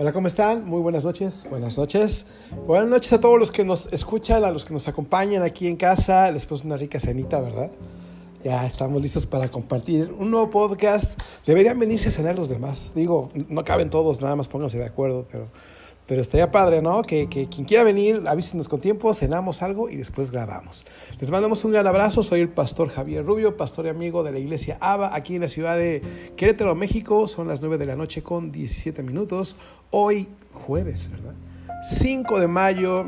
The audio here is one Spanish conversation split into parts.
Hola, ¿cómo están? Muy buenas noches. Buenas noches. Buenas noches a todos los que nos escuchan, a los que nos acompañan aquí en casa. Les puse una rica cenita, ¿verdad? Ya estamos listos para compartir un nuevo podcast. Deberían venirse a cenar los demás. Digo, no caben todos, nada más pónganse de acuerdo, pero pero estaría padre, ¿no? Que, quien quiera venir, avísenos con tiempo, cenamos algo y después grabamos. Les mandamos un gran abrazo. Soy el pastor Javier Rubio, pastor y amigo de la iglesia ABA, aquí en la ciudad de Querétaro, México. Son las 9 de la noche con 17 minutos. Hoy, jueves, ¿verdad? 5 de mayo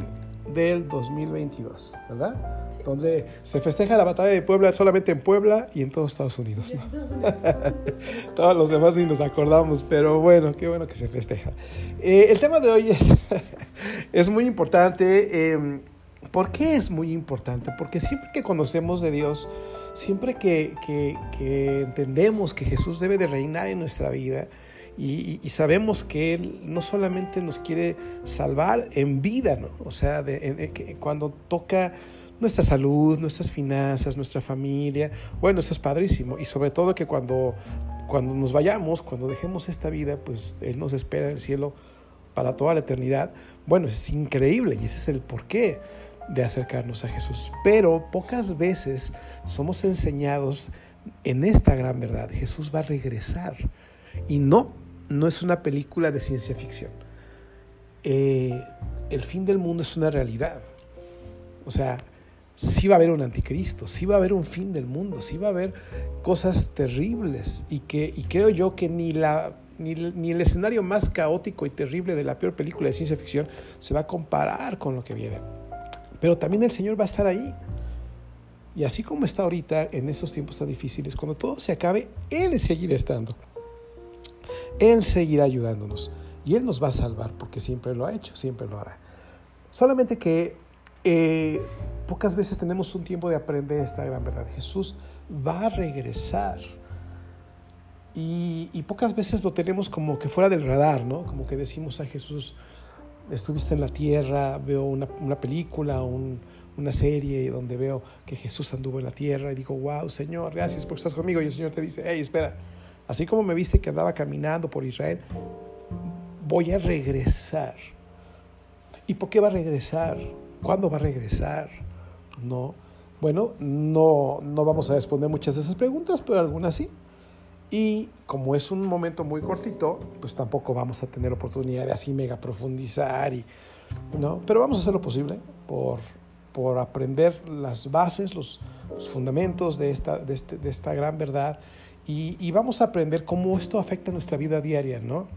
del 2022, ¿verdad? Donde se festeja la batalla de Puebla solamente en Puebla y en todos Estados Unidos. todos los demás ni nos acordamos, pero bueno, qué bueno que se festeja. Eh, el tema de hoy es, es muy importante. Em, ¿Por qué es muy importante? Porque siempre que conocemos de Dios, siempre que, que, entendemos que Jesús debe de reinar en nuestra vida, y, sabemos que Él no solamente nos quiere salvar en vida, ¿no? O sea, cuando toca nuestra salud, nuestras finanzas, nuestra familia. Bueno, eso es padrísimo. Y sobre todo que cuando, cuando nos vayamos, cuando dejemos esta vida, pues Él nos espera en el cielo para toda la eternidad. Bueno, es increíble y ese es el porqué de acercarnos a Jesús. Pero pocas veces somos enseñados en esta gran verdad. Jesús va a regresar. Y no, no es una película de ciencia ficción. Eh, el fin del mundo es una realidad. O sea, sí va a haber un anticristo, sí va a haber un fin del mundo, sí va a haber cosas terribles y que y creo yo que ni la ni, ni, el escenario más caótico y terrible de la peor película de ciencia ficción se va a comparar con lo que viene. Pero también el Señor va a estar ahí. Y así como está ahorita en esos tiempos tan difíciles, cuando todo se acabe, Él seguirá estando. Él seguirá ayudándonos. Y Él nos va a salvar porque siempre lo ha hecho, siempre lo hará. Solamente que eh, pocas veces tenemos un tiempo de aprender esta gran verdad. Jesús va a regresar. Y, pocas veces lo tenemos como que fuera del radar, ¿no? Como que decimos a Jesús, estuviste en la tierra, veo una, película, una serie donde veo que Jesús anduvo en la tierra y digo, wow, Señor, gracias porque estás conmigo. Y el Señor te dice, hey, espera, así como me viste que andaba caminando por Israel, voy a regresar. ¿Y por qué va a regresar? ¿Cuándo va a regresar? No. Bueno, no, no vamos a responder muchas de esas preguntas, pero algunas sí. Y como es un momento muy cortito, pues tampoco vamos a tener oportunidad de así mega profundizar. Y, ¿no? Pero vamos a hacer lo posible por, por aprender las bases, los, fundamentos de esta, este, de esta gran verdad. Y, y, vamos a aprender cómo esto afecta nuestra vida diaria. ¿no?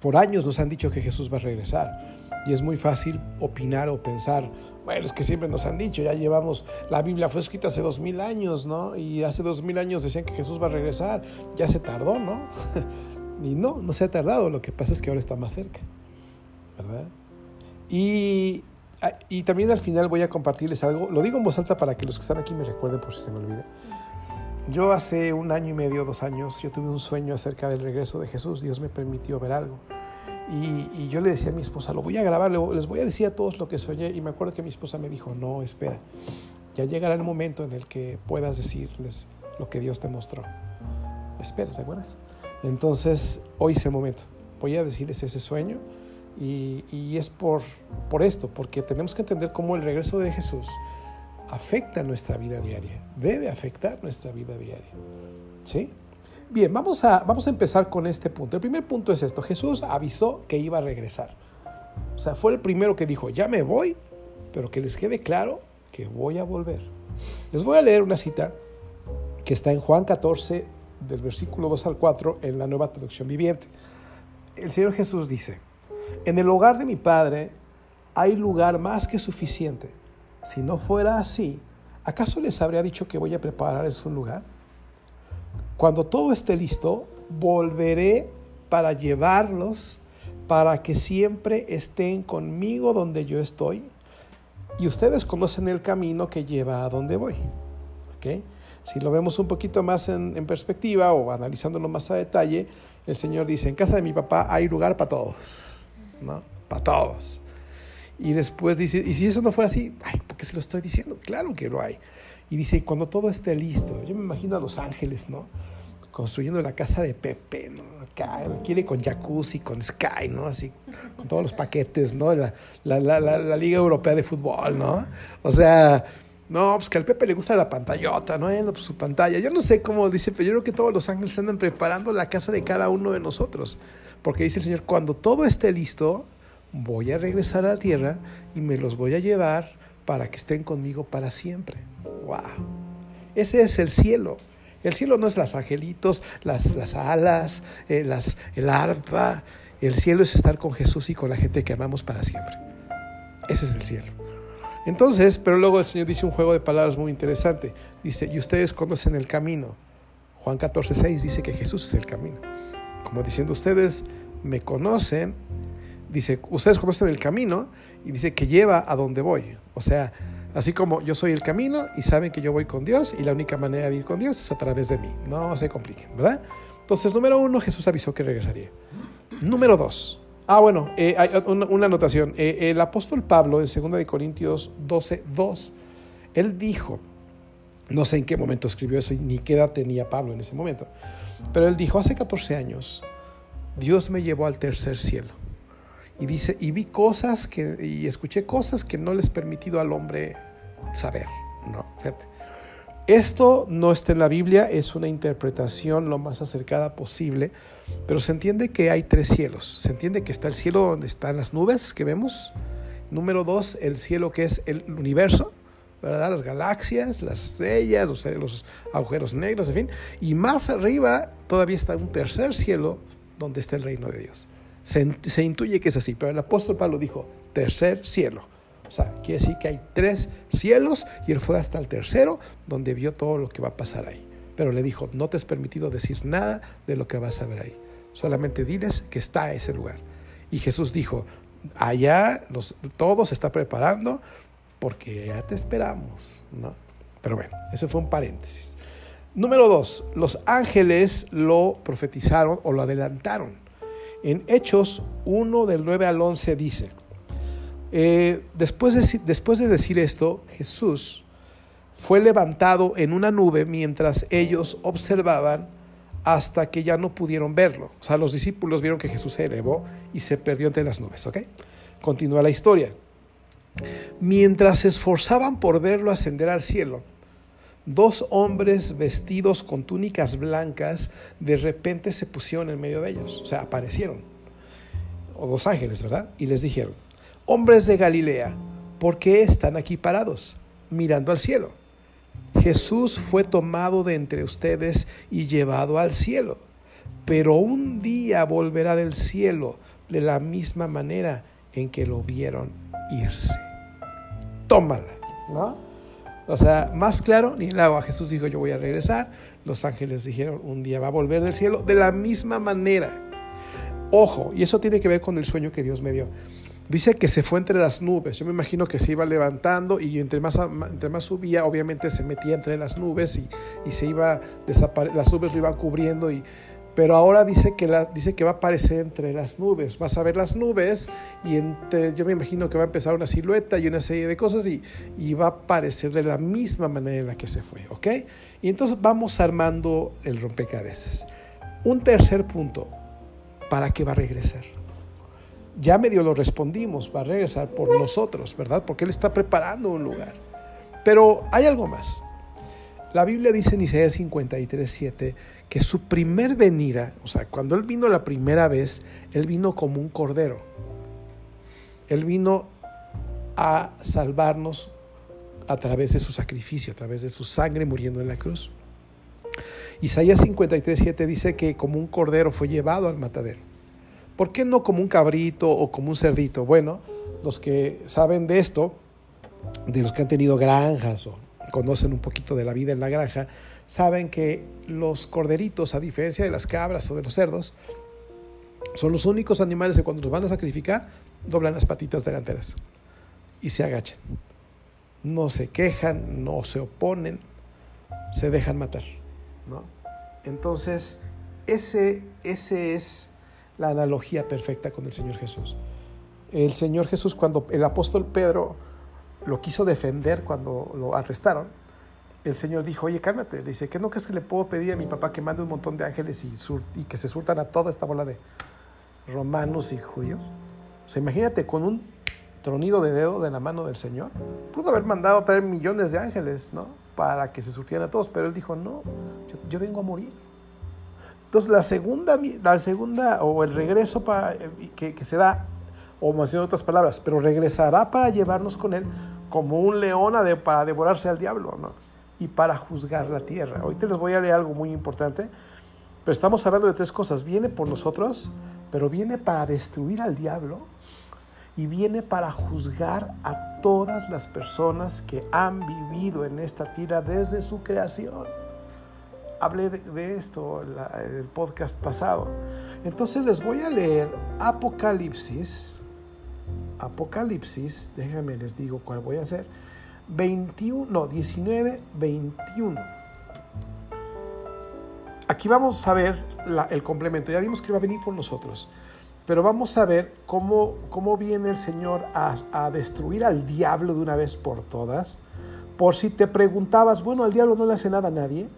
Por años nos han dicho que Jesús va a regresar y es muy fácil opinar o pensar, bueno, es que siempre nos han dicho, ya llevamos, la Biblia fue escrita hace dos mil años, ¿no? Y hace dos mil años decían que Jesús va a regresar, ya se tardó, ¿no? y no, no se ha tardado, lo que pasa es que ahora está más cerca, ¿verdad? Y, ah, y también al final voy a compartirles algo, lo digo en voz alta para que los que están aquí me recuerden por si se me olvida. Yo hace un año y medio, dos años, yo tuve un sueño acerca del regreso de Jesús, Dios me permitió ver algo. Y, yo le decía a mi esposa, lo voy a grabar, les voy a decir a todos lo que soñé. Y me acuerdo que mi esposa me dijo, no, espera, ya llegará el momento en el que puedas decirles lo que Dios te mostró. Espera, ¿te acuerdas? Entonces, hoy es el momento. Voy a decirles ese sueño y, y es por, por esto, porque tenemos que entender cómo el regreso de Jesús afecta nuestra vida diaria, debe afectar nuestra vida diaria. ¿Sí? Bien, vamos a, vamos a empezar con este punto. El primer punto es esto. Jesús avisó que iba a regresar. O sea, fue el primero que dijo, ya me voy, pero que les quede claro que voy a volver. Les voy a leer una cita que está en Juan 14, del versículo 2 al 4, en la nueva traducción viviente. El Señor Jesús dice, en el hogar de mi Padre hay lugar más que suficiente. Si no fuera así, ¿acaso les habría dicho que voy a prepararles un lugar? Cuando todo esté listo, volveré para llevarlos, para que siempre estén conmigo donde yo estoy. Y ustedes conocen el camino que lleva a donde voy. ¿Okay? Si lo vemos un poquito más en, perspectiva o analizándolo más a detalle, el Señor dice, en casa de mi papá hay lugar para todos, ¿no? Para todos. Y después dice, y si eso no fuera así, ay, ¿por qué se lo estoy diciendo? Claro que lo hay. Y dice, cuando todo esté listo, yo me imagino a los ángeles, ¿no? Construyendo la casa de Pepe, ¿no? acá, quiere con jacuzzi, con Sky, ¿no? Así, con todos los paquetes, ¿no? La, la, la, la, Liga Europea de Fútbol, ¿no? O sea, no, pues que al Pepe le gusta la pantallota, ¿no? Pues su pantalla. Yo no sé cómo dice, pero yo creo que todos los ángeles andan preparando la casa de cada uno de nosotros. Porque dice el Señor, cuando todo esté listo, voy a regresar a la tierra y me los voy a llevar para que estén conmigo para siempre. ¡Wow! Ese es el cielo. El cielo no es las angelitos, las, las alas, eh, las, el arpa. El cielo es estar con Jesús y con la gente que amamos para siempre. Ese es el cielo. Entonces, pero luego el Señor dice un juego de palabras muy interesante. Dice, y ustedes conocen el camino. Juan 14, 6 dice que Jesús es el camino. Como diciendo, ustedes me conocen. Dice, ustedes conocen el camino y dice que lleva a donde voy. O sea, Así como yo soy el camino y saben que yo voy con Dios y la única manera de ir con Dios es a través de mí. No se compliquen, ¿verdad? Entonces, número uno, Jesús avisó que regresaría. Número dos. Ah, bueno, eh, hay una, anotación. Eh, el apóstol Pablo en 2 de Corintios 12, 2, él dijo, no sé en qué momento escribió eso ni qué edad tenía Pablo en ese momento, pero él dijo, hace 14 años, Dios me llevó al tercer cielo. Y dice, y vi cosas que, y escuché cosas que no les permitido al hombre saber. No, fíjate. Esto no está en la Biblia, es una interpretación lo más acercada posible, pero se entiende que hay tres cielos. Se entiende que está el cielo donde están las nubes que vemos. Número dos, el cielo que es el universo, ¿verdad? Las galaxias, las estrellas, los, los agujeros negros, en fin. Y más arriba todavía está un tercer cielo donde está el reino de Dios. Se, intuye que es así, pero el apóstol Pablo dijo, tercer cielo. O sea, quiere decir que hay tres cielos y él fue hasta el tercero donde vio todo lo que va a pasar ahí. Pero le dijo, no te es permitido decir nada de lo que vas a ver ahí. Solamente diles que está ese lugar. Y Jesús dijo, allá los, todo se está preparando porque ya te esperamos. ¿no? Pero bueno, eso fue un paréntesis. Número dos, los ángeles lo profetizaron o lo adelantaron. En Hechos 1 del 9 al 11 dice, eh, después, de, después de decir esto, Jesús fue levantado en una nube mientras ellos observaban hasta que ya no pudieron verlo. O sea, los discípulos vieron que Jesús se elevó y se perdió entre las nubes. Continúa la historia. Mientras se esforzaban por verlo ascender al cielo, dos hombres vestidos con túnicas blancas de repente se pusieron en medio de ellos, o sea, aparecieron, o dos ángeles, ¿verdad? Y les dijeron, hombres de Galilea, ¿por qué están aquí parados, mirando al cielo? Jesús fue tomado de entre ustedes y llevado al cielo, pero un día volverá del cielo de la misma manera en que lo vieron irse. Tómala, ¿no? O sea, más claro, ni el agua. Jesús dijo, yo voy a regresar. Los ángeles dijeron, un día va a volver del cielo. De la misma manera. Ojo, y eso tiene que ver con el sueño que Dios me dio. Dice que se fue entre las nubes. Yo me imagino que se iba levantando y entre más, entre más subía, obviamente se metía entre las nubes y, y se iba las nubes lo iban cubriendo y, pero ahora dice que, dice que va a aparecer entre las nubes. Vas a ver las nubes y yo me imagino que va a empezar una silueta y una serie de cosas y, y va a aparecer de la misma manera en la que se fue, ¿ok? Y entonces vamos armando el rompecabezas. Un tercer punto, ¿para qué va a regresar? Ya medio lo respondimos, va a regresar por nosotros, ¿verdad? Porque Él está preparando un lugar. Pero hay algo más. La Biblia dice en Isaías 53, 7 que su primer venida, o sea, cuando Él vino la primera vez, Él vino como un cordero. Él vino a salvarnos a través de su sacrificio, a través de su sangre muriendo en la cruz. Isaías 53, 7 dice que como un cordero fue llevado al matadero. ¿Por qué no como un cabrito o como un cerdito? Bueno, los que saben de esto, de los que han tenido granjas o conocen un poquito de la vida en la granja, saben que los corderitos, a diferencia de las cabras o de los cerdos, son los únicos animales que cuando los van a sacrificar doblan las patitas delanteras y se agachan. No se quejan, no se oponen, se dejan matar. ¿no? Entonces, ese, ese es la analogía perfecta con el Señor Jesús. El Señor Jesús, cuando el apóstol Pedro lo quiso defender cuando lo arrestaron, el Señor dijo, oye, cálmate. Dice, ¿qué no crees que le puedo pedir a mi papá que mande un montón de ángeles y, y que se surtan a toda esta bola de romanos y judíos? O sea, imagínate con un tronido de dedo de la mano del Señor. Pudo haber mandado traer millones de ángeles, ¿no? Para que se surtieran a todos, pero él dijo, no, yo, vengo a morir. Entonces la segunda, la segunda o el regreso para, eh, que, que se da, o más en otras palabras, pero regresará para llevarnos con él como un león para devorarse al diablo, ¿no? Y para juzgar la tierra. Ahorita les voy a leer algo muy importante, pero estamos hablando de tres cosas. Viene por nosotros, pero viene para destruir al diablo y viene para juzgar a todas las personas que han vivido en esta tierra desde su creación. Hablé de, esto en el podcast pasado. Entonces les voy a leer Apocalipsis Apocalipsis, déjenme les digo cuál voy a hacer. 21, no, 19, 21. Aquí vamos a ver el complemento. Ya vimos que va a venir por nosotros. Pero vamos a ver cómo, cómo viene el Señor a, a destruir al diablo de una vez por todas. Por si te preguntabas, bueno, al diablo no le hace nada a nadie.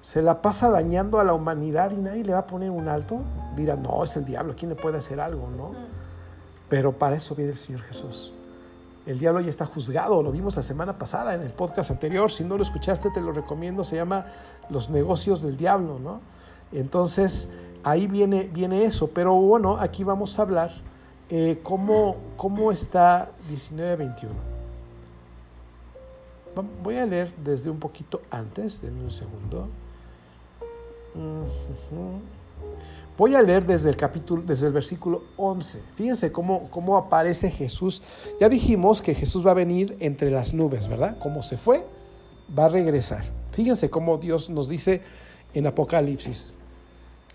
Se la pasa dañando a la humanidad y nadie le va a poner un alto. Dirá, no, es el diablo, ¿quién le puede hacer algo? ¿no? Pero para eso viene el Señor Jesús. El diablo ya está juzgado, lo vimos la semana pasada en el podcast anterior. Si no lo escuchaste, te lo recomiendo. Se llama Los negocios del diablo, ¿no? Entonces, ahí viene, viene eso. Pero bueno, aquí vamos a hablar eh, cómo, cómo está 19-21. Voy a leer desde un poquito antes, denme un segundo. Voy a leer desde el capítulo, desde el versículo 11. Fíjense cómo, cómo aparece Jesús. Ya dijimos que Jesús va a venir entre las nubes, ¿verdad? Como se fue, va a regresar. Fíjense cómo Dios nos dice en Apocalipsis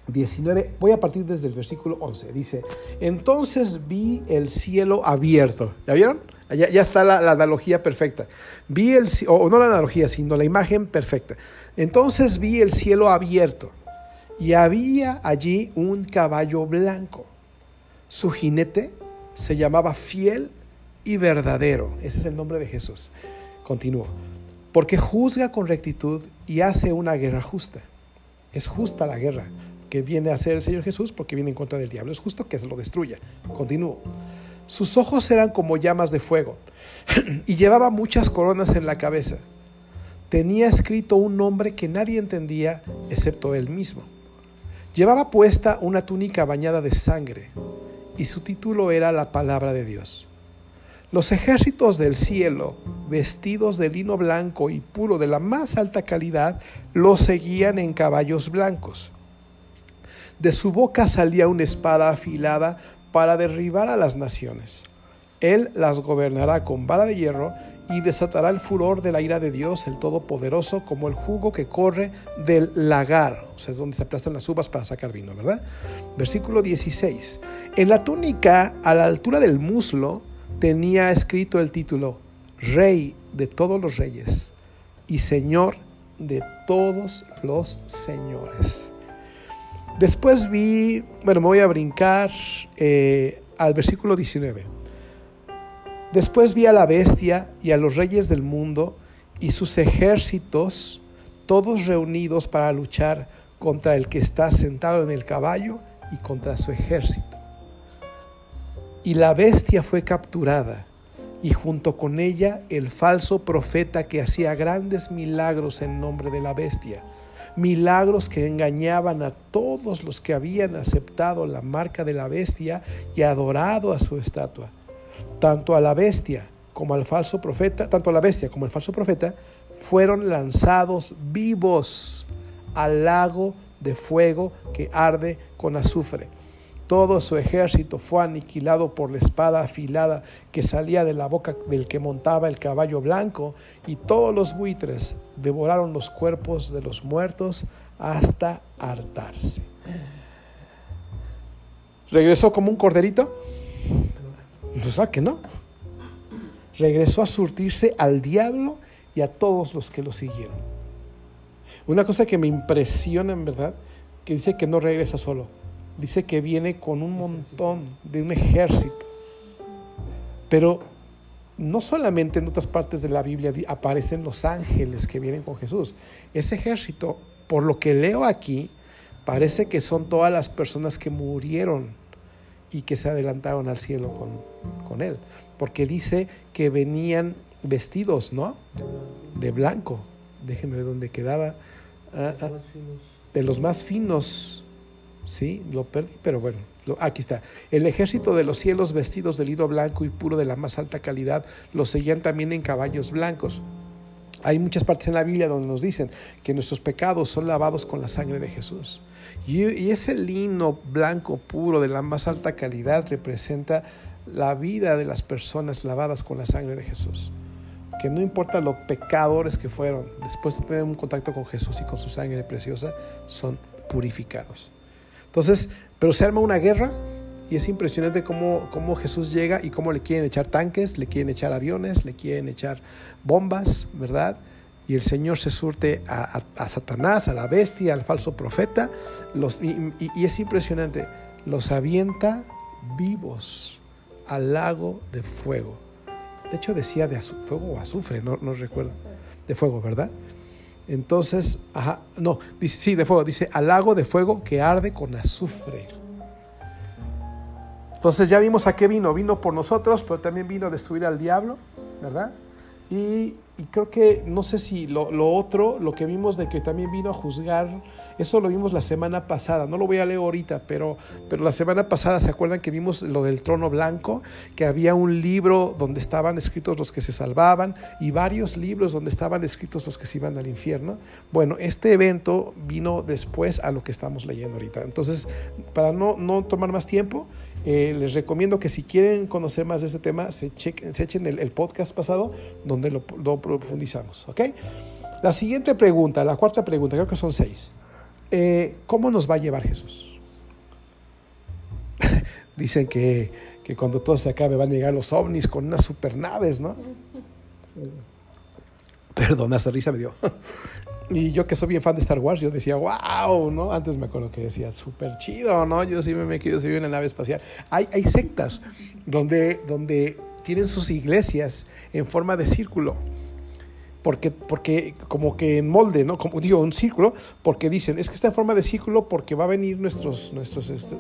19. Voy a partir desde el versículo 11. Dice, entonces vi el cielo abierto. ¿Ya vieron? Ya, ya está la, la, analogía perfecta. Vi el, o no la analogía, sino la imagen perfecta. Entonces vi el cielo abierto y había allí un caballo blanco. Su jinete se llamaba fiel y verdadero. Ese es el nombre de Jesús. Continuó. Porque juzga con rectitud y hace una guerra justa. Es justa la guerra que viene a hacer el Señor Jesús porque viene en contra del diablo. Es justo que se lo destruya. Continúo. Sus ojos eran como llamas de fuego y llevaba muchas coronas en la cabeza. Tenía escrito un nombre que nadie entendía excepto él mismo. Llevaba puesta una túnica bañada de sangre y su título era la palabra de Dios. Los ejércitos del cielo, vestidos de lino blanco y puro de la más alta calidad, lo seguían en caballos blancos. De su boca salía una espada afilada para derribar a las naciones. Él las gobernará con vara de hierro y desatará el furor de la ira de Dios, el Todopoderoso, como el jugo que corre del lagar, o sea, es donde se aplastan las uvas para sacar vino, ¿verdad? Versículo 16. En la túnica, a la altura del muslo, tenía escrito el título, Rey de todos los reyes y Señor de todos los señores. Después vi, bueno, me voy a brincar eh, al versículo 19. Después vi a la bestia y a los reyes del mundo y sus ejércitos, todos reunidos para luchar contra el que está sentado en el caballo y contra su ejército. Y la bestia fue capturada, y junto con ella el falso profeta que hacía grandes milagros en nombre de la bestia, milagros que engañaban a todos los que habían aceptado la marca de la bestia y adorado a su estatua tanto a la bestia como al falso profeta, tanto a la bestia como al falso profeta, fueron lanzados vivos al lago de fuego que arde con azufre. Todo su ejército fue aniquilado por la espada afilada que salía de la boca del que montaba el caballo blanco, y todos los buitres devoraron los cuerpos de los muertos hasta hartarse. ¿Regresó como un corderito? Pues que no. Regresó a surtirse al diablo y a todos los que lo siguieron. Una cosa que me impresiona en verdad, que dice que no regresa solo. Dice que viene con un montón de un ejército. Pero no solamente en otras partes de la Biblia aparecen los ángeles que vienen con Jesús. Ese ejército, por lo que leo aquí, parece que son todas las personas que murieron y que se adelantaron al cielo con, con Él. Porque dice que venían vestidos, ¿no? De blanco. Déjenme ver dónde quedaba. Ah, ah, de los más finos. Sí, lo perdí, pero bueno, aquí está. El ejército de los cielos vestidos de lino blanco y puro de la más alta calidad los seguían también en caballos blancos. Hay muchas partes en la Biblia donde nos dicen que nuestros pecados son lavados con la sangre de Jesús. Y, ese lino blanco puro de la más alta calidad representa la vida de las personas lavadas con la sangre de Jesús. Que no importa los pecadores que fueron, después de tener un contacto con Jesús y con su sangre preciosa, son purificados. Entonces, pero se arma una guerra y es impresionante cómo, cómo, Jesús llega y cómo le quieren echar tanques, le quieren echar aviones, le quieren echar bombas, ¿verdad? Y el Señor se surte a, Satanás, a la bestia, al falso profeta, los, y, es impresionante, los avienta vivos al lago de fuego. De hecho decía de fuego o azufre, no, no recuerdo, de fuego, ¿verdad? Entonces, ajá, no, dice, sí, de fuego, dice al lago de fuego que arde con azufre. Entonces ya vimos a qué vino, vino por nosotros, pero también vino a destruir al diablo, ¿verdad? Y, creo que, no sé si lo, lo, otro, lo que vimos de que también vino a juzgar eso lo vimos la semana pasada, no lo voy a leer ahorita, pero, pero la semana pasada se acuerdan que vimos lo del trono blanco, que había un libro donde estaban escritos los que se salvaban y varios libros donde estaban escritos los que se iban al infierno. Bueno, este evento vino después a lo que estamos leyendo ahorita. Entonces, para no, no tomar más tiempo, eh, les recomiendo que si quieren conocer más de este tema, se, chequen, se echen el, podcast pasado donde lo, lo profundizamos. ¿ok? La siguiente pregunta, la cuarta pregunta, creo que son seis. Eh, ¿cómo nos va a llevar Jesús? Dicen que, que, cuando todo se acabe van a llegar los ovnis con unas supernaves, ¿no? Perdón, esa risa me dio. Y yo que soy bien fan de Star Wars, yo decía, wow, ¿no? Antes me acuerdo que decía, súper chido, ¿no? Yo sí me quiero subir en la nave espacial. Hay, hay sectas donde, donde tienen sus iglesias en forma de círculo porque, porque como que en molde, ¿no? Como digo, un círculo, porque dicen, es que está en forma de círculo porque va a venir nuestros... nuestros este...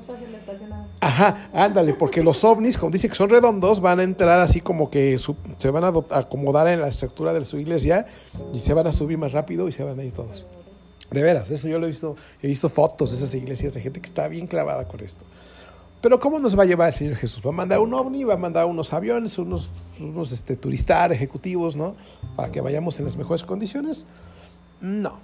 Ajá, ándale, porque los ovnis, como dicen que son redondos, van a entrar así como que se van a acomodar en la estructura de su iglesia y se van a subir más rápido y se van a ir todos. De veras, eso yo lo he visto, he visto fotos de esas iglesias de gente que está bien clavada con esto. Pero ¿cómo nos va a llevar el Señor Jesús? ¿Va a mandar un ovni? ¿Va a mandar unos aviones, unos, unos este, turistar, ejecutivos, ¿no? Para que vayamos en las mejores condiciones? No.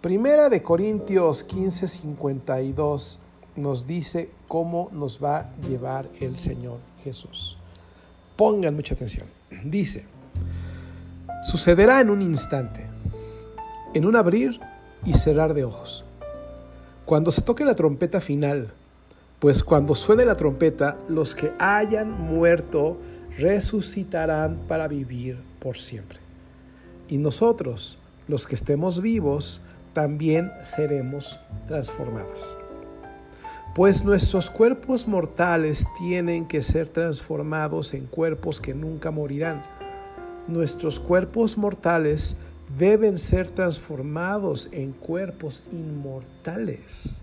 Primera de Corintios 15, 52 nos dice cómo nos va a llevar el Señor Jesús. Pongan mucha atención. Dice, sucederá en un instante, en un abrir y cerrar de ojos. Cuando se toque la trompeta final, pues cuando suene la trompeta, los que hayan muerto resucitarán para vivir por siempre. Y nosotros, los que estemos vivos, también seremos transformados. Pues nuestros cuerpos mortales tienen que ser transformados en cuerpos que nunca morirán. Nuestros cuerpos mortales deben ser transformados en cuerpos inmortales.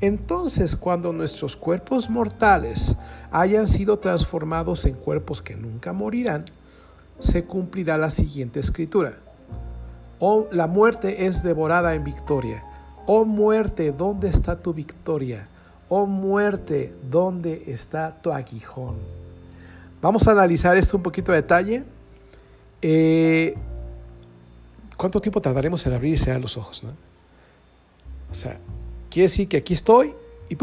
Entonces, cuando nuestros cuerpos mortales hayan sido transformados en cuerpos que nunca morirán, se cumplirá la siguiente escritura. Oh, la muerte es devorada en victoria. Oh muerte, ¿dónde está tu victoria? Oh muerte, ¿dónde está tu aguijón? Vamos a analizar esto un poquito a detalle. Eh, ¿Cuánto tiempo tardaremos en abrirse a los ojos? O sea, Quiere decir que aquí estoy y,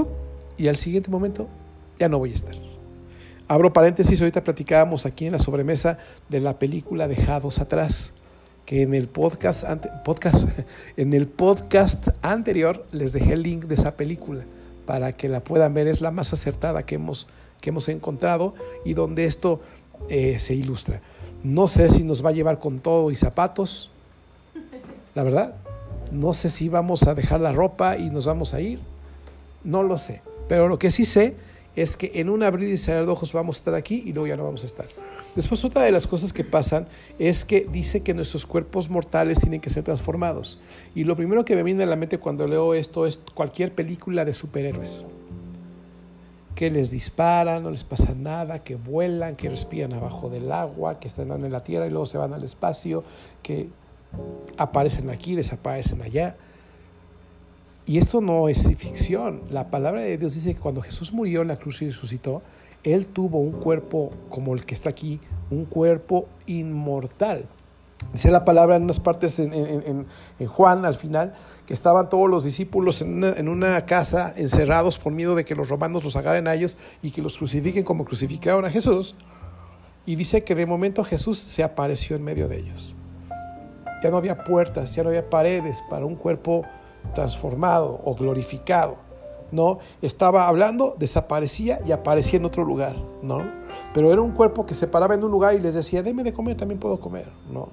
y al siguiente momento ya no voy a estar. Abro paréntesis, ahorita platicábamos aquí en la sobremesa de la película Dejados Atrás, que en el podcast, podcast, en el podcast anterior les dejé el link de esa película para que la puedan ver, es la más acertada que hemos, que hemos encontrado y donde esto eh, se ilustra. No sé si nos va a llevar con todo y zapatos, la verdad, no sé si vamos a dejar la ropa y nos vamos a ir. No lo sé. Pero lo que sí sé es que en un abrir y cerrar de ojos vamos a estar aquí y luego ya no vamos a estar. Después otra de las cosas que pasan es que dice que nuestros cuerpos mortales tienen que ser transformados. Y lo primero que me viene a la mente cuando leo esto es cualquier película de superhéroes. Que les disparan, no les pasa nada, que vuelan, que respiran abajo del agua, que están en la tierra y luego se van al espacio, que aparecen aquí, desaparecen allá. Y esto no es ficción. La palabra de Dios dice que cuando Jesús murió en la cruz y resucitó, Él tuvo un cuerpo como el que está aquí, un cuerpo inmortal. Dice la palabra en unas partes en, Juan al final, que estaban todos los discípulos en una, en una, casa encerrados por miedo de que los romanos los agarren a ellos y que los crucifiquen como crucificaron a Jesús. Y dice que de momento Jesús se apareció en medio de ellos. Ya no había puertas, ya no había paredes para un cuerpo transformado o glorificado. ¿no? Estaba hablando, desaparecía y aparecía en otro lugar, ¿no? Pero era un cuerpo que se paraba en un lugar y les decía, deme de comer, también puedo comer, ¿no?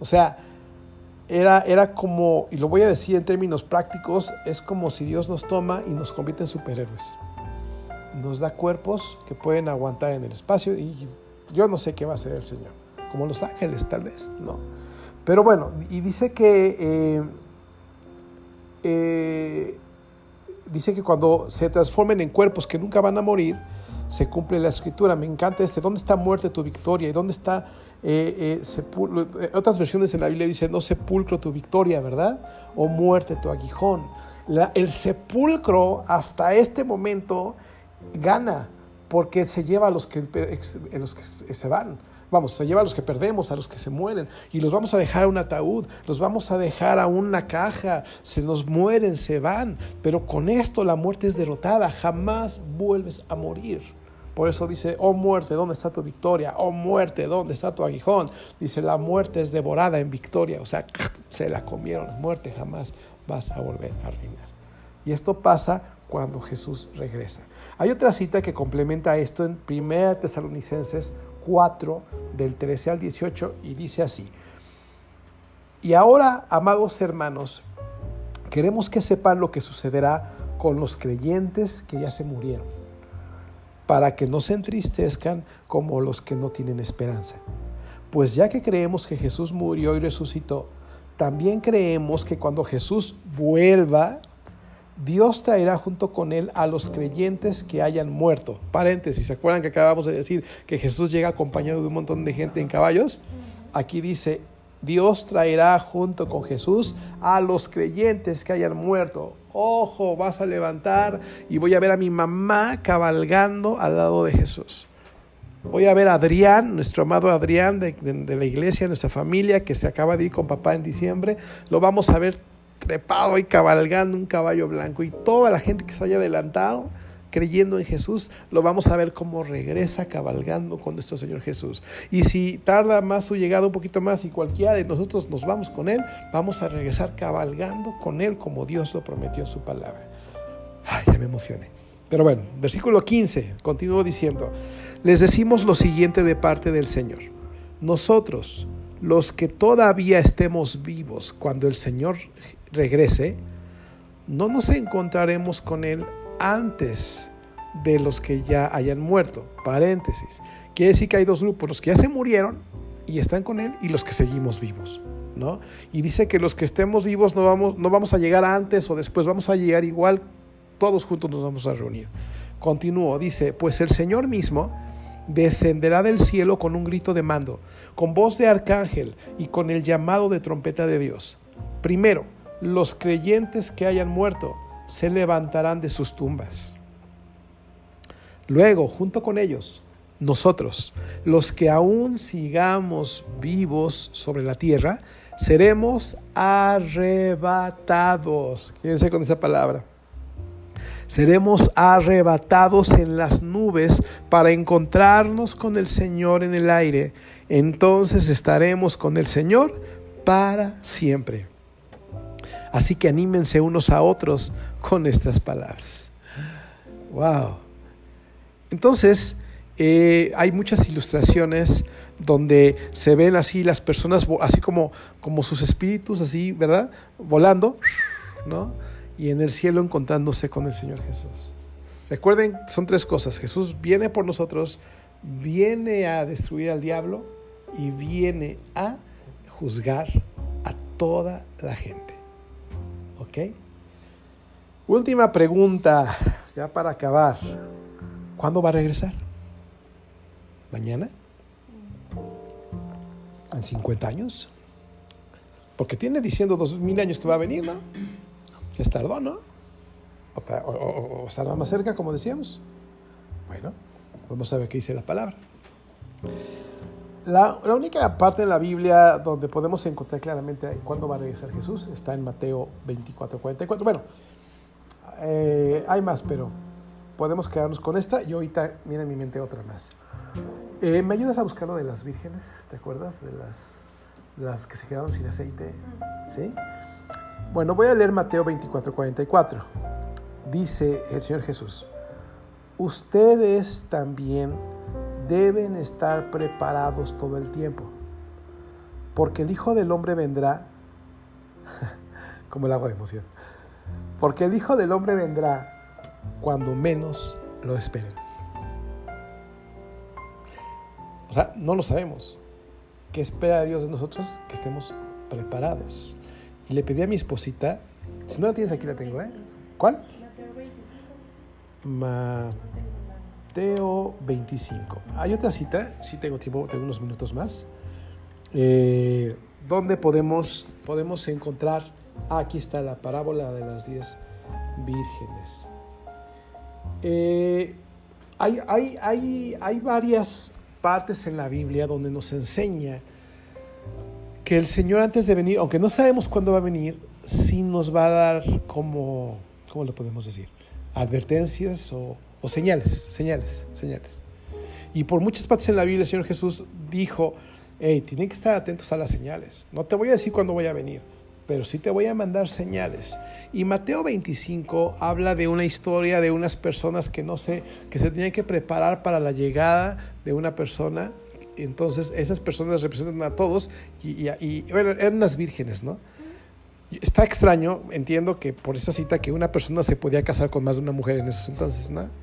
O sea, era, era como, y lo voy a decir en términos prácticos, es como si Dios nos toma y nos convierte en superhéroes. Nos da cuerpos que pueden aguantar en el espacio y yo no sé qué va a hacer el Señor, como los ángeles tal vez, ¿no? Pero bueno, y dice que... Eh, eh, dice que cuando se transformen en cuerpos que nunca van a morir, se cumple la escritura. Me encanta este, ¿dónde está muerte tu victoria? ¿Y dónde está eh, eh, Otras versiones en la Biblia dicen, no sepulcro tu victoria, ¿verdad? O muerte tu aguijón. el sepulcro hasta este momento gana porque se lleva a los que se van. Vamos, se lleva a los que perdemos, a los que se mueren, y los vamos a dejar a un ataúd, los vamos a dejar a una caja, se nos mueren, se van, pero con esto la muerte es derrotada, jamás vuelves a morir. Por eso dice, oh muerte, ¿dónde está tu victoria? Oh muerte, ¿dónde está tu aguijón? Dice, la muerte es devorada en victoria, o sea, se la comieron, muerte, jamás vas a volver a reinar. Y esto pasa cuando Jesús regresa. Hay otra cita que complementa esto en 1 Tesalonicenses 4, del 13 al 18, y dice así. Y ahora, amados hermanos, queremos que sepan lo que sucederá con los creyentes que ya se murieron, para que no se entristezcan como los que no tienen esperanza. Pues ya que creemos que Jesús murió y resucitó, también creemos que cuando Jesús vuelva, Dios traerá junto con él a los creyentes que hayan muerto. Paréntesis, ¿se acuerdan que acabamos de decir que Jesús llega acompañado de un montón de gente en caballos? Aquí dice, Dios traerá junto con Jesús a los creyentes que hayan muerto. Ojo, vas a levantar y voy a ver a mi mamá cabalgando al lado de Jesús. Voy a ver a Adrián, nuestro amado Adrián de, de la iglesia, nuestra familia, que se acaba de ir con papá en diciembre. Lo vamos a ver trepado y cabalgando un caballo blanco. Y toda la gente que se haya adelantado creyendo en Jesús, lo vamos a ver cómo regresa cabalgando con nuestro Señor Jesús. Y si tarda más su llegada un poquito más y cualquiera de nosotros nos vamos con Él, vamos a regresar cabalgando con Él como Dios lo prometió en su palabra. Ay, ya me emocioné. Pero bueno, versículo 15, continúo diciendo, les decimos lo siguiente de parte del Señor. Nosotros, los que todavía estemos vivos cuando el Señor regrese, no nos encontraremos con Él antes de los que ya hayan muerto. Paréntesis. Quiere decir que hay dos grupos, los que ya se murieron y están con Él y los que seguimos vivos. ¿no? Y dice que los que estemos vivos no vamos, no vamos a llegar antes o después, vamos a llegar igual, todos juntos nos vamos a reunir. Continúo, dice, pues el Señor mismo descenderá del cielo con un grito de mando, con voz de arcángel y con el llamado de trompeta de Dios. Primero, los creyentes que hayan muerto se levantarán de sus tumbas. Luego, junto con ellos, nosotros, los que aún sigamos vivos sobre la tierra, seremos arrebatados. Quédense con esa palabra. Seremos arrebatados en las nubes para encontrarnos con el Señor en el aire. Entonces estaremos con el Señor para siempre. Así que anímense unos a otros con estas palabras. Wow. Entonces, eh, hay muchas ilustraciones donde se ven así las personas, así como, como sus espíritus, así, ¿verdad? Volando, ¿no? Y en el cielo encontrándose con el Señor Jesús. Recuerden, son tres cosas. Jesús viene por nosotros, viene a destruir al diablo y viene a juzgar a toda la gente. ¿Ok? Última pregunta, ya para acabar. ¿Cuándo va a regresar? ¿Mañana? ¿En 50 años? Porque tiene diciendo dos mil años que va a venir, ¿no? Ya es tardó, ¿no? O, o, más cerca, como decíamos. Bueno, vamos a ver qué dice la palabra. La, única parte de la Biblia donde podemos encontrar claramente cuándo va a regresar Jesús está en Mateo 24, 44. Bueno, eh, hay más, pero podemos quedarnos con esta y ahorita viene a mi mente otra más. Eh, ¿Me ayudas a buscar lo de las vírgenes? ¿Te acuerdas? De las, las que se quedaron sin aceite. ¿Sí? Bueno, voy a leer Mateo 24, 44. Dice el Señor Jesús, ustedes también deben estar preparados todo el tiempo, porque el Hijo del Hombre vendrá, como el agua de emoción, porque el Hijo del Hombre vendrá cuando menos lo esperen. O sea, no lo sabemos. ¿Qué espera Dios de nosotros? Que estemos preparados. Y le pedí a mi esposita, si no la tienes aquí la tengo, ¿eh? ¿Cuál? Mateo 25. Hay otra cita, si tengo tiempo, tengo unos minutos más, eh, donde podemos, podemos encontrar aquí está la parábola de las diez vírgenes. Eh, hay, hay, hay, varias partes en la Biblia donde nos enseña que el Señor antes de venir, aunque no sabemos cuándo va a venir, sí nos va a dar como, ¿cómo lo podemos decir? Advertencias o, o señales, señales, señales. Y por muchas partes en la Biblia el Señor Jesús dijo, hey, tienen que estar atentos a las señales. No te voy a decir cuándo voy a venir, pero sí te voy a mandar señales. Y Mateo 25 habla de una historia de unas personas que no sé, que se tenían que preparar para la llegada de una persona. Entonces esas personas representan a todos y, bueno, eran unas vírgenes, ¿no? Está extraño, entiendo que por esa cita que una persona se podía casar con más de una mujer en esos entonces, ¿no?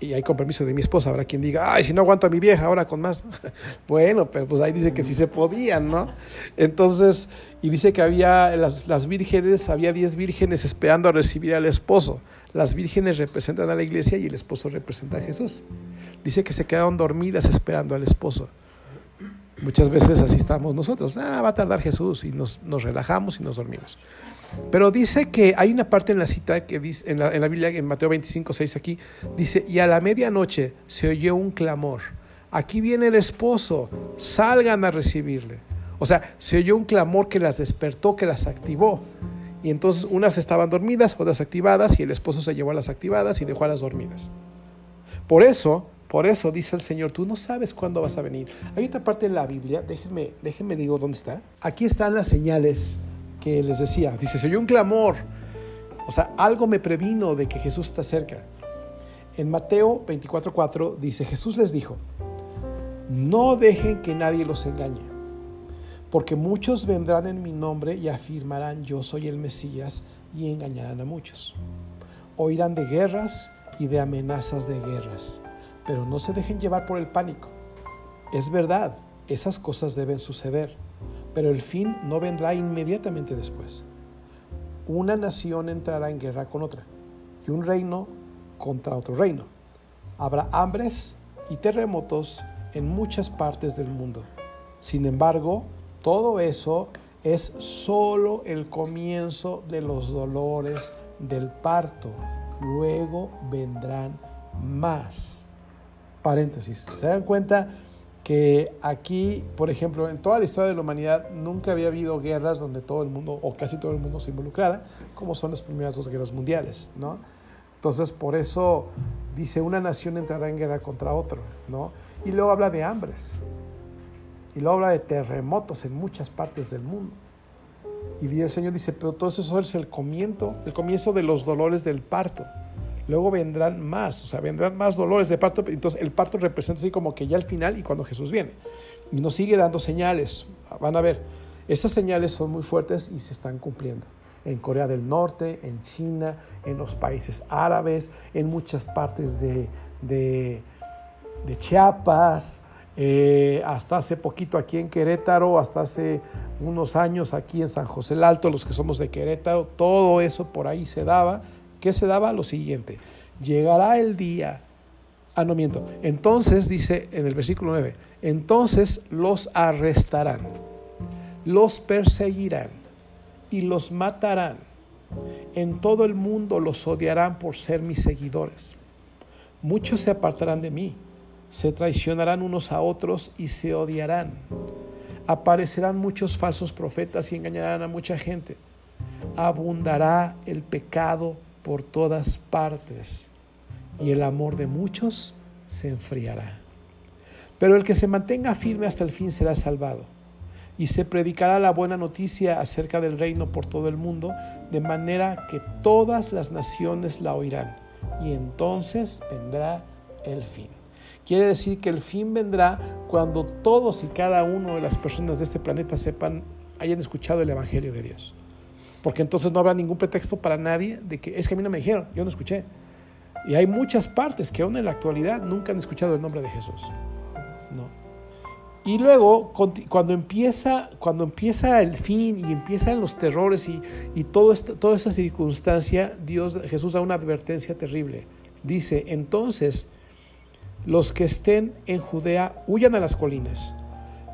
Y hay compromiso de mi esposa, habrá quien diga, ay, si no aguanto a mi vieja, ahora con más. bueno, pero pues ahí dice que sí se podían, ¿no? Entonces, y dice que había las, las vírgenes, había 10 vírgenes esperando a recibir al esposo. Las vírgenes representan a la iglesia y el esposo representa a Jesús. Dice que se quedaron dormidas esperando al esposo. Muchas veces así estamos nosotros. Ah, va a tardar Jesús y nos, nos relajamos y nos dormimos. Pero dice que hay una parte en la cita que dice, en la, Biblia, en Mateo 25, 6 aquí, dice, y a la medianoche se oyó un clamor. Aquí viene el esposo, salgan a recibirle. O sea, se oyó un clamor que las despertó, que las activó. Y entonces unas estaban dormidas, otras activadas, y el esposo se llevó a las activadas y dejó a las dormidas. Por eso, por eso dice el Señor, tú no sabes cuándo vas a venir. Hay otra parte en la Biblia, déjenme, déjenme digo dónde está. Aquí están las señales que les decía. Dice, se oyó un clamor. O sea, algo me previno de que Jesús está cerca. En Mateo 24:4 dice, Jesús les dijo, no dejen que nadie los engañe, porque muchos vendrán en mi nombre y afirmarán yo soy el Mesías y engañarán a muchos. Oirán de guerras y de amenazas de guerras, pero no se dejen llevar por el pánico. Es verdad, esas cosas deben suceder pero el fin no vendrá inmediatamente después. Una nación entrará en guerra con otra y un reino contra otro reino. Habrá hambres y terremotos en muchas partes del mundo. Sin embargo, todo eso es solo el comienzo de los dolores del parto. Luego vendrán más. Paréntesis. ¿Se dan cuenta? Que aquí, por ejemplo, en toda la historia de la humanidad nunca había habido guerras donde todo el mundo o casi todo el mundo se involucrara, como son las primeras dos guerras mundiales, ¿no? Entonces, por eso dice, una nación entrará en guerra contra otro, ¿no? Y luego habla de hambres, y luego habla de terremotos en muchas partes del mundo. Y el Señor dice, pero todo eso es el comienzo, el comienzo de los dolores del parto luego vendrán más, o sea, vendrán más dolores de parto. Entonces el parto representa así como que ya al final y cuando Jesús viene. Y nos sigue dando señales. Van a ver, esas señales son muy fuertes y se están cumpliendo. en Corea del Norte, en China, en los países árabes, en muchas partes de, de, Chiapas, eh, hasta hace poquito aquí en Querétaro, hasta hace unos años aquí en San José el Alto, los que somos de Querétaro, todo eso por ahí se daba. ¿Qué se daba? Lo siguiente, llegará el día, ah, no miento, entonces dice en el versículo 9, entonces los arrestarán, los perseguirán y los matarán. En todo el mundo los odiarán por ser mis seguidores. Muchos se apartarán de mí, se traicionarán unos a otros y se odiarán. Aparecerán muchos falsos profetas y engañarán a mucha gente. Abundará el pecado por todas partes y el amor de muchos se enfriará. Pero el que se mantenga firme hasta el fin será salvado. Y se predicará la buena noticia acerca del reino por todo el mundo, de manera que todas las naciones la oirán. Y entonces vendrá el fin. Quiere decir que el fin vendrá cuando todos y cada uno de las personas de este planeta sepan, hayan escuchado el Evangelio de Dios. Porque entonces no habrá ningún pretexto para nadie de que es que a mí no me dijeron, yo no escuché. Y hay muchas partes que aún en la actualidad nunca han escuchado el nombre de Jesús. ¿no? Y luego, cuando empieza, cuando empieza el fin y empiezan los terrores y, y todo toda esa circunstancia, Dios, Jesús da una advertencia terrible. Dice, entonces, los que estén en Judea huyan a las colinas.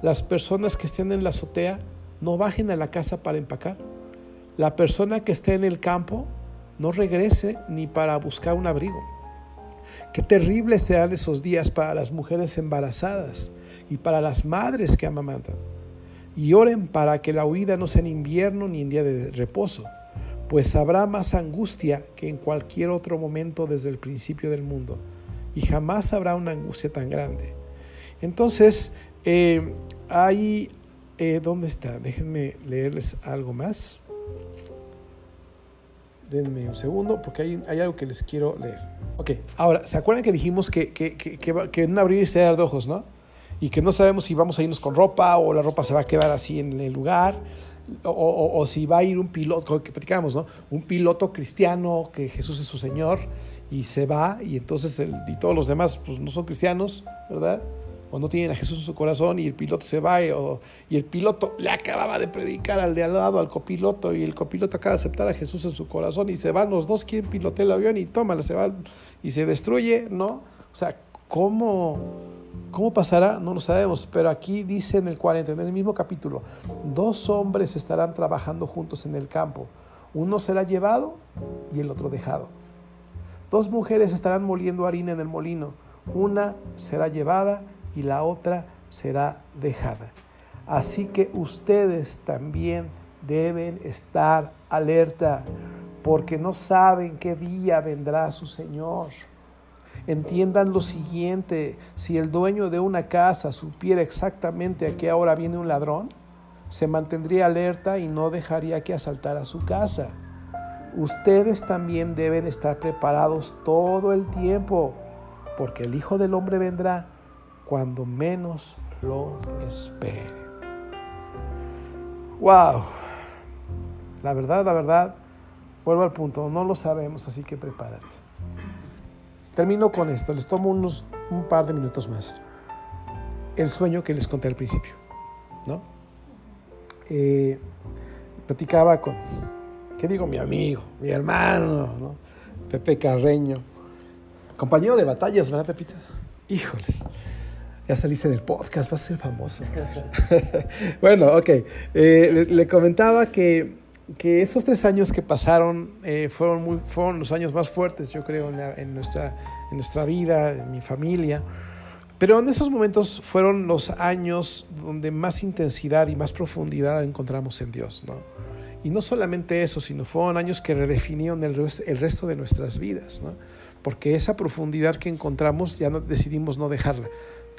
Las personas que estén en la azotea no bajen a la casa para empacar. La persona que esté en el campo no regrese ni para buscar un abrigo. Qué terribles serán esos días para las mujeres embarazadas y para las madres que amamantan. Y oren para que la huida no sea en invierno ni en día de reposo, pues habrá más angustia que en cualquier otro momento desde el principio del mundo, y jamás habrá una angustia tan grande. Entonces, eh, ahí, eh, ¿dónde está? Déjenme leerles algo más. Denme un segundo porque hay, hay, algo que les quiero leer. Ok, ahora, ¿se acuerdan que dijimos que, que, que, que en un abrir y cerrar de ojos, no? Y que no sabemos si vamos a irnos con ropa o la ropa se va a quedar así en el lugar. O, o, si va a ir un piloto, que platicamos, ¿no? Un piloto cristiano, que Jesús es su Señor, y se va, y entonces el, y todos los demás pues no son cristianos, ¿verdad? O no tienen a Jesús en su corazón y el piloto se va y, el piloto le acababa de predicar al de al lado, al copiloto, y el copiloto acaba de aceptar a Jesús en su corazón y se van los dos, quien pilotea el avión y tómala, se va y se destruye, ¿no? O sea, ¿cómo, ¿cómo pasará? No lo sabemos, pero aquí dice en el 40, en el mismo capítulo, dos hombres estarán trabajando juntos en el campo, uno será llevado y el otro dejado. Dos mujeres estarán moliendo harina en el molino, una será llevada y la otra será dejada. Así que ustedes también deben estar alerta porque no saben qué día vendrá su Señor. Entiendan lo siguiente, si el dueño de una casa supiera exactamente a qué hora viene un ladrón, se mantendría alerta y no dejaría que asaltara su casa. Ustedes también deben estar preparados todo el tiempo, porque el Hijo del Hombre vendrá cuando menos lo espere. ¡Wow! La verdad, la verdad, vuelvo al punto, no lo sabemos, así que prepárate. Termino con esto, les tomo unos, un par de minutos más. El sueño que les conté al principio, ¿no? Eh, platicaba con, ¿qué digo? Mi amigo, mi hermano, ¿no? Pepe Carreño, compañero de batallas, ¿verdad, Pepita? Híjoles ya saliste del podcast, vas a ser famoso. bueno, ok. Eh, le, comentaba que, que, esos tres años que pasaron eh, fueron, muy, fueron los años más fuertes, yo creo, en, nuestra, en nuestra vida, en mi familia. Pero en esos momentos fueron los años donde más intensidad y más profundidad encontramos en Dios, ¿no? Y no solamente eso, sino fueron años que redefinieron el, resto de nuestras vidas, ¿no? Porque esa profundidad que encontramos ya no, decidimos no dejarla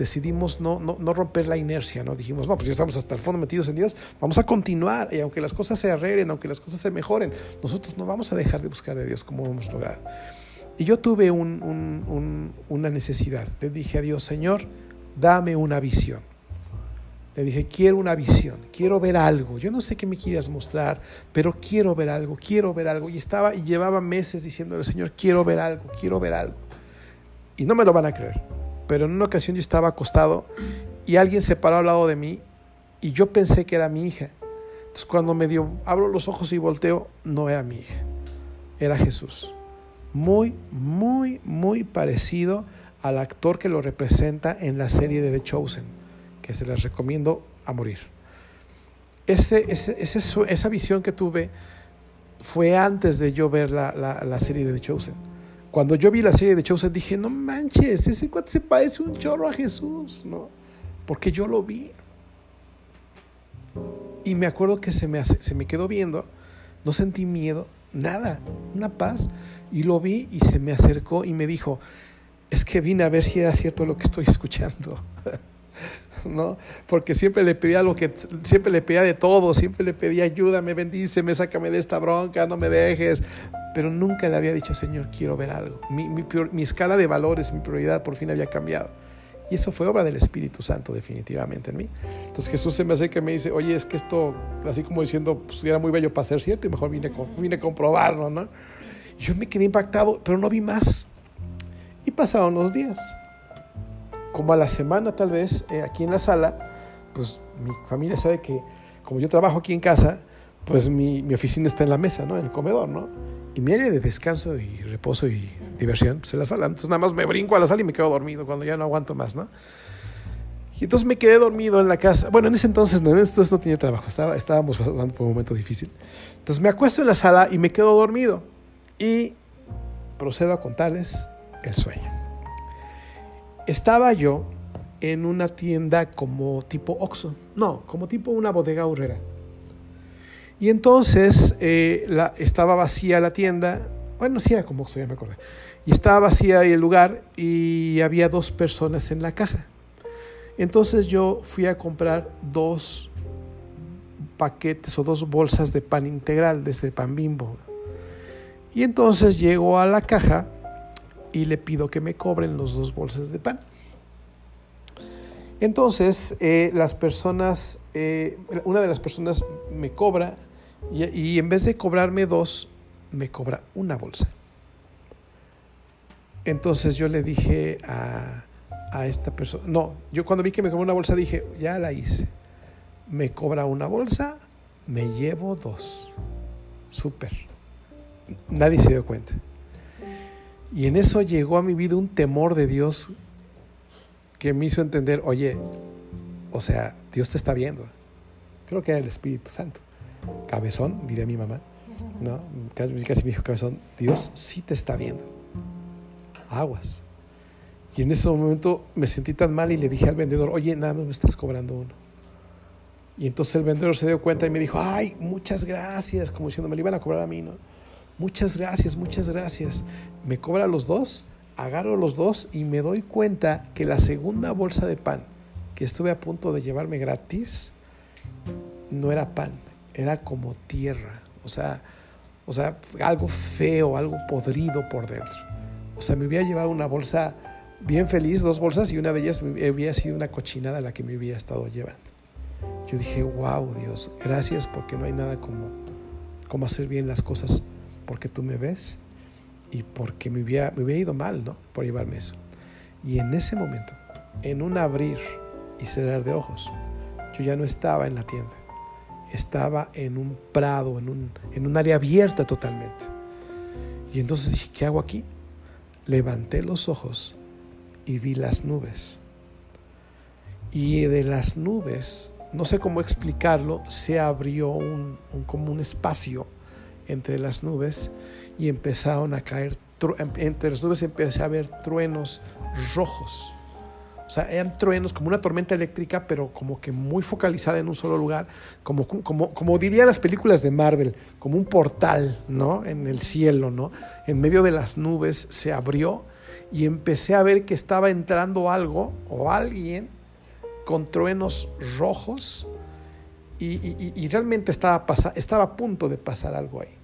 decidimos no, no, romper la inercia, ¿no? Dijimos, no, pues ya estamos hasta el fondo metidos en Dios, vamos a continuar, y aunque las cosas se arreglen, aunque las cosas se mejoren, nosotros no vamos a dejar de buscar a Dios como hemos logrado. Y yo tuve una necesidad, le dije a Dios, Señor, dame una visión. Le dije, quiero una visión, quiero ver algo. Yo no sé qué me quieras mostrar, pero quiero ver algo, quiero ver algo. Y estaba y llevaba meses diciéndole, Señor, quiero ver algo, quiero ver algo. Y no me lo van a creer. Pero en una ocasión yo estaba acostado y alguien se paró al lado de mí y yo pensé que era mi hija. Entonces cuando me dio, abro los ojos y volteo, no era mi hija, era Jesús. Muy, muy, muy parecido al actor que lo representa en la serie de The Chosen, que se les recomiendo a morir. Esa visión que tuve fue antes de yo ver la, la, serie de The Chosen. Cuando yo vi la serie de Chosen dije, no manches, ese cuate se parece un chorro a Jesús, ¿no? Porque yo lo vi. Y me acuerdo que se me, se me quedó viendo, no sentí miedo, nada, una paz. Y lo vi y se me acercó y me dijo, es que vine a ver si era cierto lo que estoy escuchando. ¿No? Porque siempre le pedía lo que siempre le pedía de todo, siempre le pedía ayuda, me bendice, me sácame de esta bronca, no me dejes, pero nunca le había dicho, "Señor, quiero ver algo." Mi, mi, mi escala de valores, mi prioridad por fin había cambiado. Y eso fue obra del Espíritu Santo definitivamente en mí. Entonces Jesús se me hace que me dice, oye, es que esto, así como diciendo, pues era muy bello para ser cierto y mejor vine, vine a comprobarlo, ¿no? Y yo me quedé impactado, pero no vi más. Y pasaron los días. Como a la semana tal vez, eh, aquí en la sala, pues mi familia sabe que como yo trabajo aquí en casa, pues mi, mi oficina está en la mesa, ¿no? En el comedor, ¿no? Y mi área de descanso y reposo y diversión, pues en la sala. Entonces nada más me brinco a la sala y me quedo dormido cuando ya no aguanto más, ¿no? Y entonces me quedé dormido en la casa. Bueno, en ese entonces no, en ese entonces no tenía trabajo, estaba, estábamos pasando por un momento difícil. Entonces me acuesto en la sala y me quedo dormido. Y procedo a contarles el sueño. Estaba yo en una tienda como tipo Oxxo, no, como tipo una bodega horrera. Y entonces eh, la, estaba vacía la tienda, bueno, sí era como Oxxo, ya me acordé. Y estaba vacía el lugar y había dos personas en la caja. Entonces yo fui a comprar dos paquetes o dos bolsas de pan integral desde pan bimbo. Y entonces llego a la caja y le pido que me cobren los dos bolsas de pan. Entonces, eh, las personas, eh, una de las personas me cobra y, y, en vez de cobrarme dos, me cobra una bolsa. Entonces yo le dije a, a esta persona, no, yo cuando vi que me cobró una bolsa dije, ya la hice. Me cobra una bolsa, me llevo dos. Súper. Nadie se dio cuenta. Y en eso llegó a mi vida un temor de Dios que me hizo entender, oye, o sea, Dios te está viendo. Creo que era el Espíritu Santo. Cabezón, diría mi mamá. ¿no? Casi, casi me dijo cabezón, Dios sí te está viendo. Aguas. Y en ese momento me sentí tan mal y le dije al vendedor, oye, nada más me estás cobrando uno. Y entonces el vendedor se dio cuenta y me dijo, ay, muchas gracias, como diciendo, me lo iban a cobrar a mí, ¿no? Muchas gracias, muchas gracias. Me cobra los dos, agarro los dos y me doy cuenta que la segunda bolsa de pan que estuve a punto de llevarme gratis no era pan, era como tierra. O sea, o sea, algo feo, algo podrido por dentro. O sea, me hubiera llevado una bolsa bien feliz, dos bolsas, y una de ellas había sido una cochinada la que me había estado llevando. Yo dije, wow, Dios, gracias porque no hay nada como, como hacer bien las cosas porque tú me ves y porque me hubiera, me hubiera ido mal, ¿no? Por llevarme eso. Y en ese momento, en un abrir y cerrar de ojos, yo ya no estaba en la tienda. Estaba en un prado, en un, en un área abierta totalmente. Y entonces dije, ¿qué hago aquí? Levanté los ojos y vi las nubes. Y de las nubes, no sé cómo explicarlo, se abrió un, un como un espacio entre las nubes y empezaron a caer, entre las nubes empecé a ver truenos rojos. O sea, eran truenos como una tormenta eléctrica, pero como que muy focalizada en un solo lugar, como, como, como diría las películas de Marvel, como un portal, ¿no? En el cielo, ¿no? En medio de las nubes se abrió y empecé a ver que estaba entrando algo o alguien con truenos rojos y, y, y realmente estaba, estaba a punto de pasar algo ahí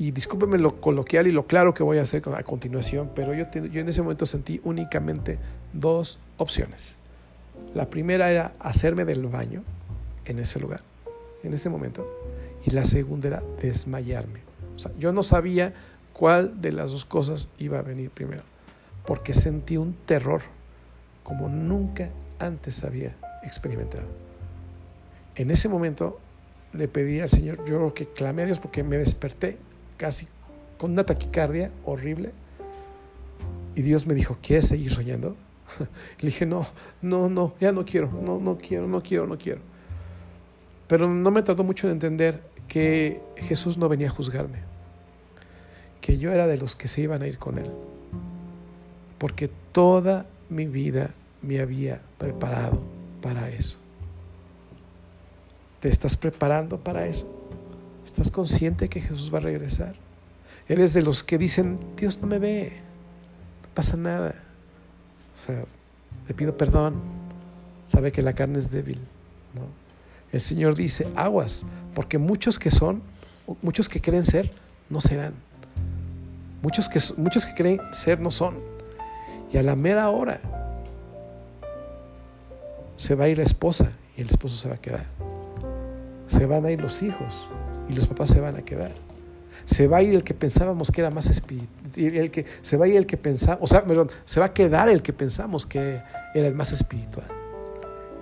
y discúlpeme lo coloquial y lo claro que voy a hacer a continuación, pero yo, yo en ese momento sentí únicamente dos opciones. La primera era hacerme del baño en ese lugar, en ese momento. Y la segunda era desmayarme. O sea, yo no sabía cuál de las dos cosas iba a venir primero, porque sentí un terror como nunca antes había experimentado. En ese momento le pedí al Señor, yo creo que clamé a Dios porque me desperté casi con una taquicardia horrible. Y Dios me dijo, ¿quieres seguir soñando? Le dije, no, no, no, ya no quiero, no, no quiero, no quiero, no quiero. Pero no me tardó mucho en entender que Jesús no venía a juzgarme, que yo era de los que se iban a ir con Él, porque toda mi vida me había preparado para eso. ¿Te estás preparando para eso? ¿Estás consciente que Jesús va a regresar? Él es de los que dicen, Dios no me ve, no pasa nada. O sea, le pido perdón, sabe que la carne es débil. ¿no? El Señor dice, aguas, porque muchos que son, muchos que creen ser, no serán. Muchos que, muchos que creen ser no son. Y a la mera hora se va a ir la esposa y el esposo se va a quedar. Se van a ir los hijos y los papás se van a quedar. Se va a ir el que pensábamos que era más espiritual, el que se va a ir el que pensamos, o sea, perdón, se va a quedar el que pensamos que era el más espiritual.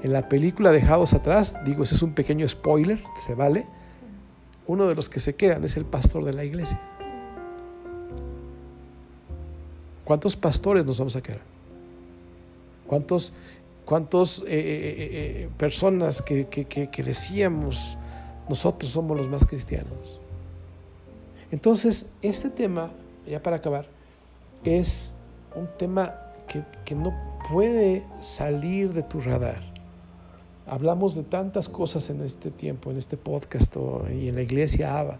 En la película Dejados atrás, digo, ese es un pequeño spoiler, se vale. Uno de los que se quedan es el pastor de la iglesia. ¿Cuántos pastores nos vamos a quedar? ¿Cuántos cuántas eh, eh, eh, personas que, que, decíamos nosotros somos los más cristianos. Entonces, este tema, ya para acabar, es un tema que, que no puede salir de tu radar. Hablamos de tantas cosas en este tiempo, en este podcast y en la iglesia ABA,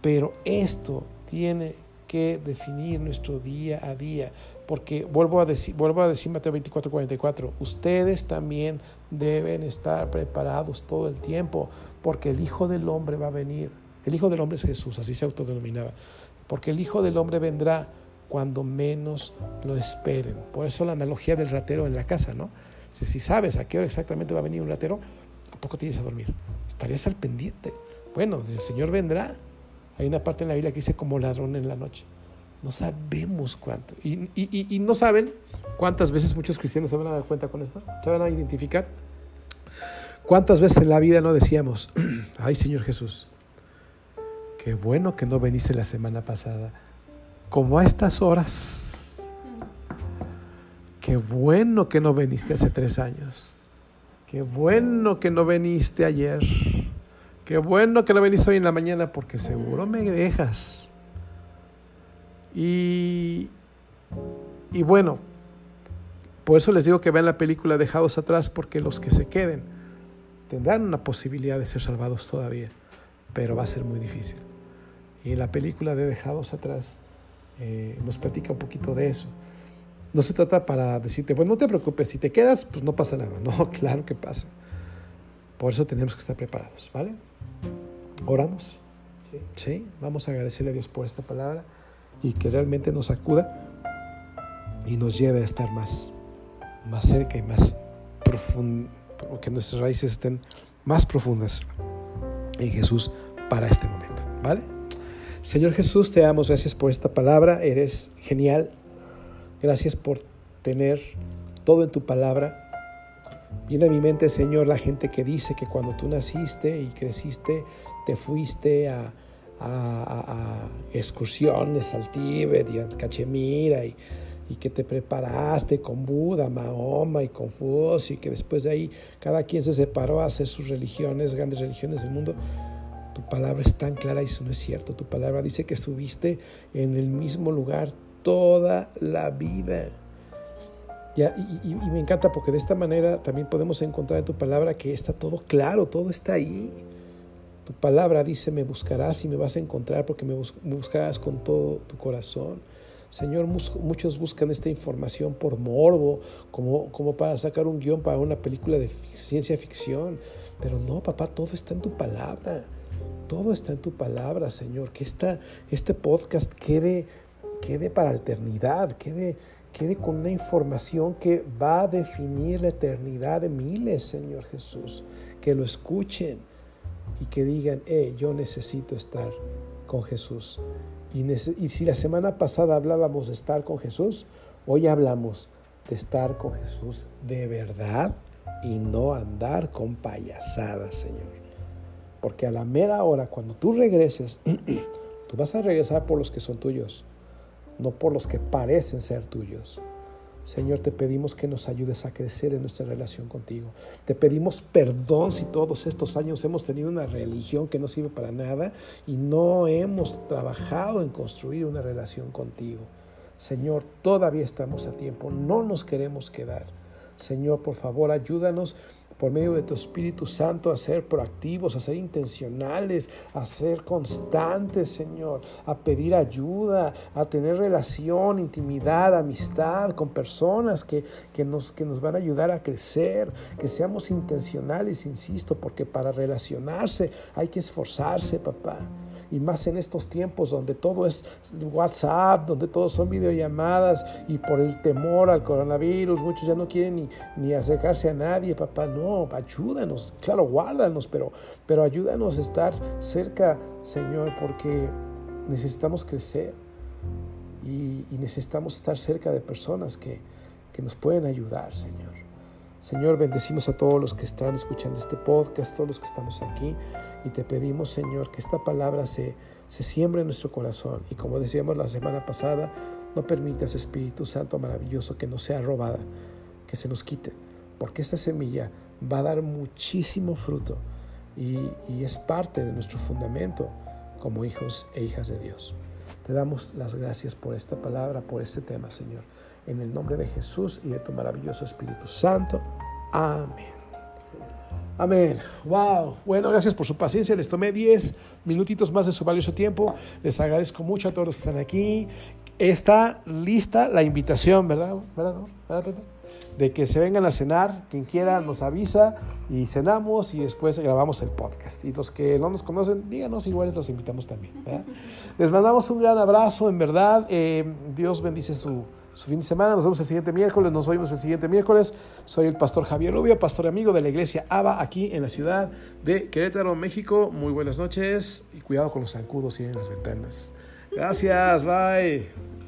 pero esto tiene que definir nuestro día a día porque vuelvo a decir, vuelvo a decir Mateo 24, 44, ustedes también deben estar preparados todo el tiempo, porque el Hijo del Hombre va a venir. El Hijo del Hombre es Jesús, así se autodenominaba. Porque el Hijo del Hombre vendrá cuando menos lo esperen. Por eso la analogía del ratero en la casa, ¿no? Si, sabes a qué hora exactamente va a venir un ratero, ¿a poco tienes a dormir? Estarías al pendiente. Bueno, el Señor vendrá. Hay una parte en la Biblia que dice como ladrón en la noche. No sabemos cuánto. Y, no saben cuántas veces muchos cristianos se van a dar cuenta con esto. Se van a identificar. ¿Cuántas veces en la vida no decíamos, ay Señor Jesús, qué bueno que no veniste la semana pasada, como a estas horas? Qué bueno que no viniste hace tres años. Qué bueno que no viniste ayer. Qué bueno que no viniste hoy en la mañana porque seguro me dejas. Y, y bueno, por eso les digo que vean la película Dejados atrás, porque los que se queden tendrán una posibilidad de ser salvados todavía, pero va a ser muy difícil. Y la película de Dejados atrás eh, nos platica un poquito de eso. No se trata para decirte, bueno, no te preocupes, si te quedas, pues no pasa nada. No, claro que pasa. Por eso tenemos que estar preparados, ¿vale? Oramos. Sí. sí. Vamos a agradecerle a Dios por esta palabra y que realmente nos acuda y nos lleve a estar más, más cerca y más profundo, que nuestras raíces estén más profundas en Jesús para este momento, ¿vale? Señor Jesús, te damos gracias por esta palabra, eres genial. Gracias por tener todo en tu palabra. Viene a mi mente, Señor, la gente que dice que cuando tú naciste y creciste, te fuiste a, a, excursiones al Tíbet y al Cachemira y, que te preparaste con Buda, Mahoma y Confucio y que después de ahí cada quien se separó a hacer sus religiones, grandes religiones del mundo. Tu palabra es tan clara y eso no es cierto. Tu palabra dice que subiste en el mismo lugar toda la vida. y, y, me encanta porque de esta manera también podemos encontrar en tu palabra que está todo claro, todo está ahí. Tu palabra dice, me buscarás y me vas a encontrar porque me buscarás con todo tu corazón. Señor, muchos buscan esta información por morbo, como, como para sacar un guion para una película de ciencia ficción. Pero no, papá, todo está en tu palabra. Todo está en tu palabra, Señor. Que esta, este podcast quede, quede para eternidad, quede, quede con una información que va a definir la eternidad de miles, Señor Jesús. Que lo escuchen y que digan, eh, yo necesito estar con Jesús. Y, y si la semana pasada hablábamos de estar con Jesús, hoy hablamos de estar con Jesús de verdad y no andar con payasadas, Señor. Porque a la mera hora, cuando tú regreses, tú vas a regresar por los que son tuyos, no por los que parecen ser tuyos. Señor, te pedimos que nos ayudes a crecer en nuestra relación contigo. Te pedimos perdón si todos estos años hemos tenido una religión que no sirve para nada y no hemos trabajado en construir una relación contigo. Señor, todavía estamos a tiempo, no nos queremos quedar. Señor, por favor, ayúdanos por medio de tu Espíritu Santo a ser proactivos, a ser intencionales, a ser constantes, Señor, a pedir ayuda, a tener relación, intimidad, amistad con personas que, que, nos, que nos van a ayudar a crecer, que seamos intencionales, insisto, porque para relacionarse hay que esforzarse, papá y más en estos tiempos donde todo es WhatsApp, donde todo son videollamadas y por el temor al coronavirus, muchos ya no quieren ni, ni acercarse a nadie, papá, no, ayúdanos, claro, guárdanos, pero, pero ayúdanos a estar cerca, Señor, porque necesitamos crecer y, y necesitamos estar cerca de personas que, que nos pueden ayudar, Señor. Señor, bendecimos a todos los que están escuchando este podcast, todos los que estamos aquí. Y te pedimos, Señor, que esta palabra se, se siembre en nuestro corazón. Y como decíamos la semana pasada, no permitas, Espíritu Santo maravilloso, que no sea robada, que se nos quite. Porque esta semilla va a dar muchísimo fruto y, y es parte de nuestro fundamento como hijos e hijas de Dios. Te damos las gracias por esta palabra, por este tema, Señor. En el nombre de Jesús y de tu maravilloso Espíritu Santo. Amén. Amén. Wow. Bueno, gracias por su paciencia. Les tomé 10 minutitos más de su valioso tiempo. Les agradezco mucho a todos los que están aquí. Está lista la invitación, ¿verdad? ¿Verdad, De que se vengan a cenar. Quien quiera nos avisa y cenamos y después grabamos el podcast. Y los que no nos conocen, díganos, igual los invitamos también. Les mandamos un gran abrazo, en verdad. Eh, Dios bendice su su fin de semana. Nos vemos el siguiente miércoles, nos oímos el siguiente miércoles. Soy el pastor Javier Rubio, pastor amigo de la iglesia ABA aquí en la ciudad de Querétaro, México. Muy buenas noches y cuidado con los zancudos y en las ventanas. Gracias, bye.